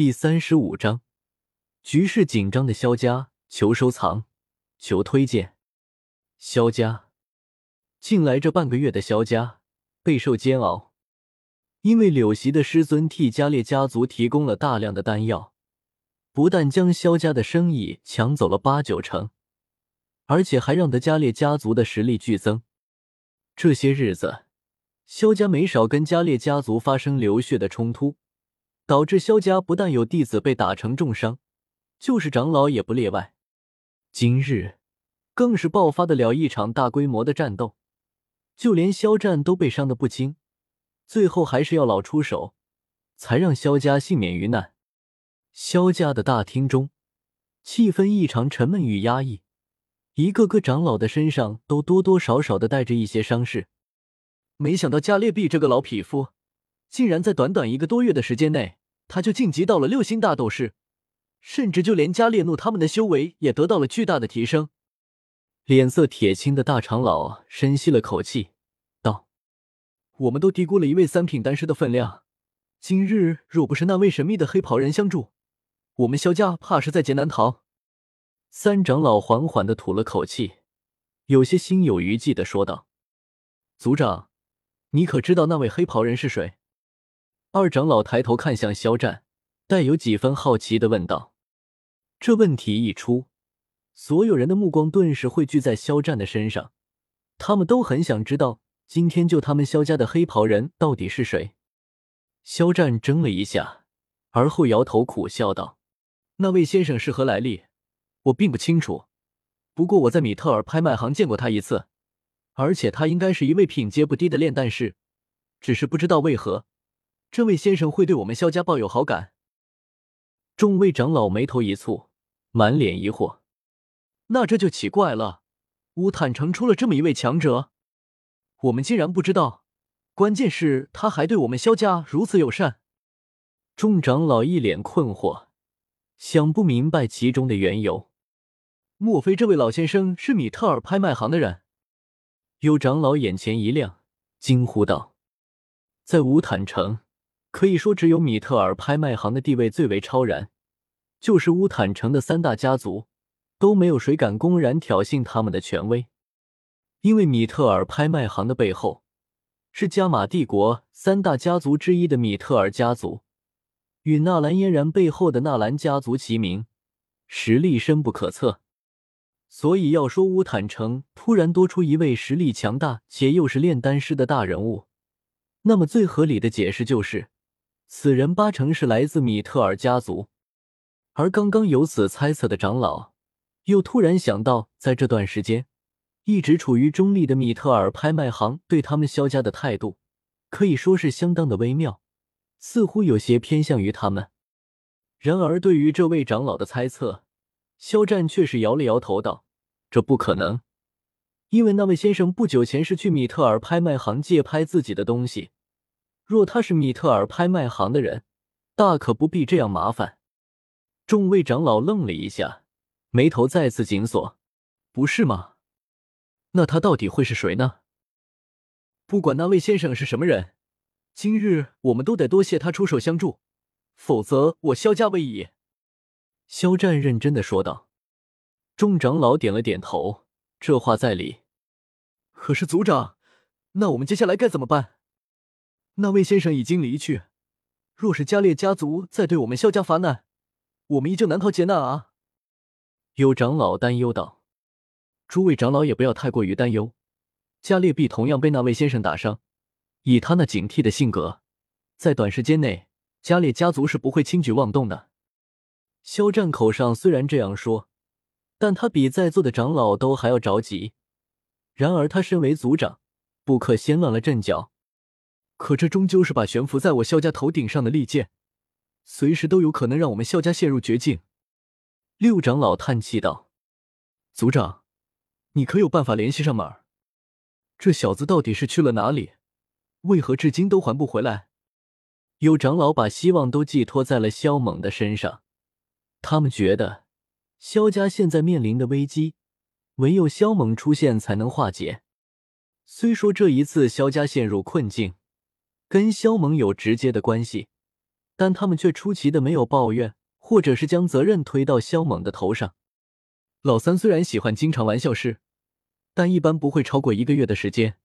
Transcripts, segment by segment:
第三十五章，局势紧张的萧家，求收藏，求推荐。萧家近来这半个月的萧家备受煎熬，因为柳席的师尊替加列家族提供了大量的丹药，不但将萧家的生意抢走了八九成，而且还让得加列家族的实力剧增。这些日子，萧家没少跟加列家族发生流血的冲突。导致萧家不但有弟子被打成重伤，就是长老也不例外。今日更是爆发得了一场大规模的战斗，就连肖战都被伤得不轻，最后还是要老出手，才让萧家幸免于难。萧家的大厅中，气氛异常沉闷与压抑，一个个长老的身上都多多少少的带着一些伤势。没想到加列毕这个老匹夫，竟然在短短一个多月的时间内。他就晋级到了六星大斗士，甚至就连加列怒他们的修为也得到了巨大的提升。脸色铁青的大长老深吸了口气，道：“我们都低估了一位三品丹师的分量。今日若不是那位神秘的黑袍人相助，我们萧家怕是在劫难逃。”三长老缓缓的吐了口气，有些心有余悸的说道：“族长，你可知道那位黑袍人是谁？”二长老抬头看向肖战，带有几分好奇的问道：“这问题一出，所有人的目光顿时汇聚在肖战的身上，他们都很想知道今天救他们肖家的黑袍人到底是谁。”肖战怔了一下，而后摇头苦笑道：“那位先生是何来历？我并不清楚。不过我在米特尔拍卖行见过他一次，而且他应该是一位品阶不低的炼丹师，只是不知道为何。”这位先生会对我们萧家抱有好感？众位长老眉头一蹙，满脸疑惑。那这就奇怪了，乌坦城出了这么一位强者，我们竟然不知道。关键是他还对我们萧家如此友善。众长老一脸困惑，想不明白其中的缘由。莫非这位老先生是米特尔拍卖行的人？有长老眼前一亮，惊呼道：“在乌坦城。”可以说，只有米特尔拍卖行的地位最为超然，就是乌坦城的三大家族都没有谁敢公然挑衅他们的权威。因为米特尔拍卖行的背后是加玛帝国三大家族之一的米特尔家族，与纳兰嫣然背后的纳兰家族齐名，实力深不可测。所以要说乌坦城突然多出一位实力强大且又是炼丹师的大人物，那么最合理的解释就是。此人八成是来自米特尔家族，而刚刚有此猜测的长老，又突然想到，在这段时间一直处于中立的米特尔拍卖行对他们萧家的态度，可以说是相当的微妙，似乎有些偏向于他们。然而，对于这位长老的猜测，肖战却是摇了摇头，道：“这不可能，因为那位先生不久前是去米特尔拍卖行借拍自己的东西。”若他是米特尔拍卖行的人，大可不必这样麻烦。众位长老愣了一下，眉头再次紧锁。不是吗？那他到底会是谁呢？不管那位先生是什么人，今日我们都得多谢他出手相助，否则我萧家危矣。肖战认真的说道。众长老点了点头，这话在理。可是族长，那我们接下来该怎么办？那位先生已经离去，若是加列家族再对我们萧家发难，我们依旧难逃劫难啊！有长老担忧道：“诸位长老也不要太过于担忧，加列必同样被那位先生打伤，以他那警惕的性格，在短时间内，加列家族是不会轻举妄动的。”肖战口上虽然这样说，但他比在座的长老都还要着急。然而他身为族长，不可先乱了阵脚。可这终究是把悬浮在我萧家头顶上的利剑，随时都有可能让我们萧家陷入绝境。六长老叹气道：“族长，你可有办法联系上门儿？这小子到底是去了哪里？为何至今都还不回来？”有长老把希望都寄托在了萧猛的身上，他们觉得萧家现在面临的危机，唯有萧猛出现才能化解。虽说这一次萧家陷入困境，跟肖猛有直接的关系，但他们却出奇的没有抱怨，或者是将责任推到肖猛的头上。老三虽然喜欢经常玩笑事，但一般不会超过一个月的时间。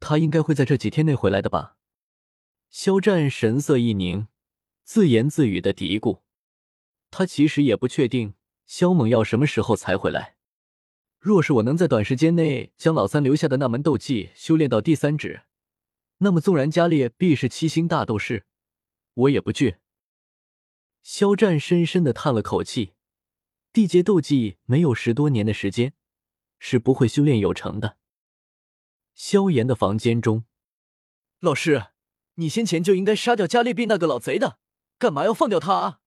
他应该会在这几天内回来的吧？肖战神色一凝，自言自语的嘀咕。他其实也不确定肖猛要什么时候才回来。若是我能在短时间内将老三留下的那门斗技修炼到第三指，那么纵然加列必是七星大斗士，我也不惧。肖战深深的叹了口气，地阶斗技没有十多年的时间，是不会修炼有成的。萧炎的房间中，老师，你先前就应该杀掉加列币那个老贼的，干嘛要放掉他啊？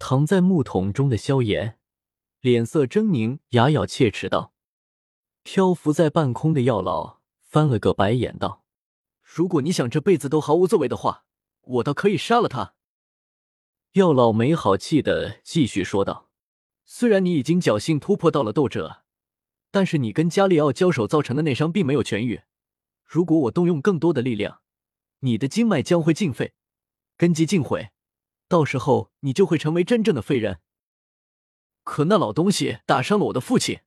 躺在木桶中的萧炎。脸色狰狞，牙咬切齿道：“漂浮在半空的药老翻了个白眼道：‘如果你想这辈子都毫无作为的话，我倒可以杀了他。’”药老没好气的继续说道：“虽然你已经侥幸突破到了斗者，但是你跟加利奥交手造成的内伤并没有痊愈。如果我动用更多的力量，你的经脉将会尽废，根基尽毁，到时候你就会成为真正的废人。”可那老东西打伤了我的父亲，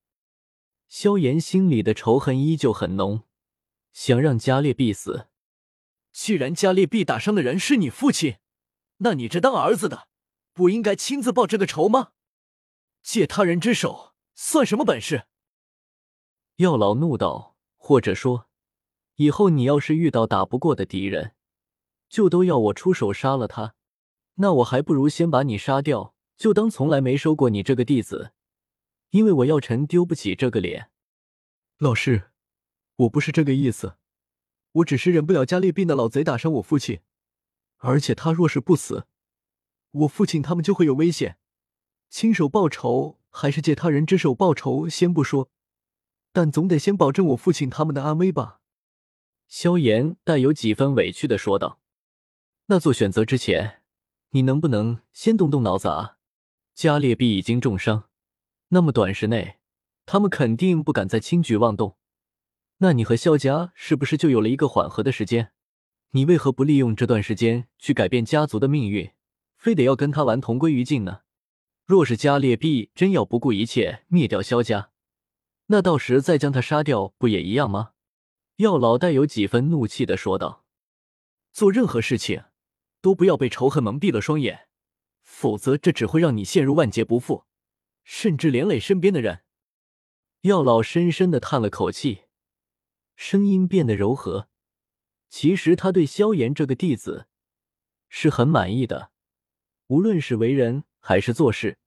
萧炎心里的仇恨依旧很浓，想让加列必死。既然加列必打伤的人是你父亲，那你这当儿子的不应该亲自报这个仇吗？借他人之手算什么本事？药老怒道：“或者说，以后你要是遇到打不过的敌人，就都要我出手杀了他，那我还不如先把你杀掉。”就当从来没收过你这个弟子，因为我药尘丢不起这个脸。老师，我不是这个意思，我只是忍不了加列币那老贼打伤我父亲，而且他若是不死，我父亲他们就会有危险。亲手报仇还是借他人之手报仇，先不说，但总得先保证我父亲他们的安危吧。萧炎带有几分委屈的说道：“那做选择之前，你能不能先动动脑子啊？”加列毕已经重伤，那么短时内，他们肯定不敢再轻举妄动。那你和萧家是不是就有了一个缓和的时间？你为何不利用这段时间去改变家族的命运，非得要跟他玩同归于尽呢？若是加列毕真要不顾一切灭掉萧家，那到时再将他杀掉，不也一样吗？药老带有几分怒气的说道：“做任何事情，都不要被仇恨蒙蔽了双眼。”否则，这只会让你陷入万劫不复，甚至连累身边的人。药老深深的叹了口气，声音变得柔和。其实他对萧炎这个弟子是很满意的，无论是为人还是做事，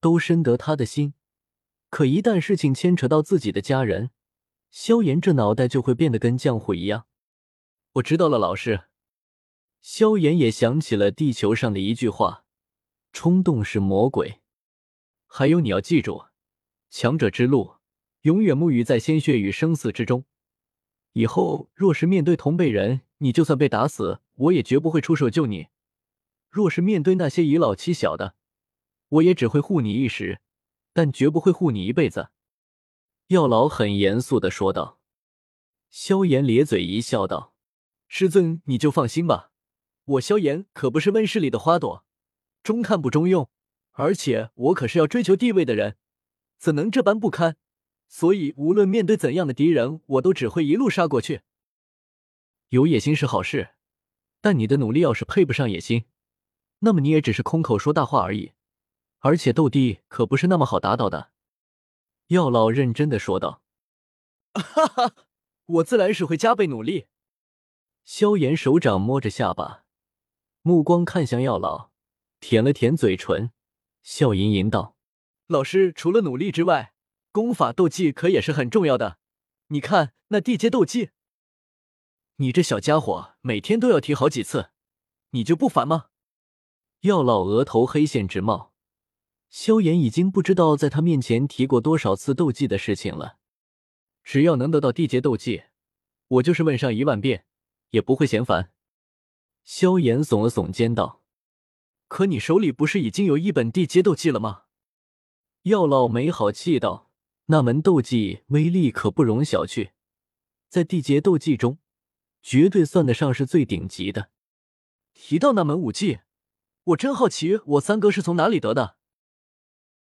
都深得他的心。可一旦事情牵扯到自己的家人，萧炎这脑袋就会变得跟浆糊一样。我知道了，老师。萧炎也想起了地球上的一句话。冲动是魔鬼，还有你要记住，强者之路永远沐浴在鲜血与生死之中。以后若是面对同辈人，你就算被打死，我也绝不会出手救你；若是面对那些以老欺小的，我也只会护你一时，但绝不会护你一辈子。”药老很严肃的说道。萧炎咧嘴一笑，道：“师尊，你就放心吧，我萧炎可不是温室里的花朵。”中看不中用，而且我可是要追求地位的人，怎能这般不堪？所以无论面对怎样的敌人，我都只会一路杀过去。有野心是好事，但你的努力要是配不上野心，那么你也只是空口说大话而已。而且斗帝可不是那么好打倒的。”药老认真的说道。“哈哈，我自然是会加倍努力。”萧炎手掌摸着下巴，目光看向药老。舔了舔嘴唇，笑吟吟道：“老师除了努力之外，功法斗技可也是很重要的。你看那地阶斗技，你这小家伙每天都要提好几次，你就不烦吗？”药老额头黑线直冒，萧炎已经不知道在他面前提过多少次斗技的事情了。只要能得到地阶斗技，我就是问上一万遍也不会嫌烦。萧炎耸了耸肩道。可你手里不是已经有一本地阶斗技了吗？药老没好气道：“那门斗技威力可不容小觑，在地阶斗技中，绝对算得上是最顶级的。”提到那门武技，我真好奇，我三哥是从哪里得的。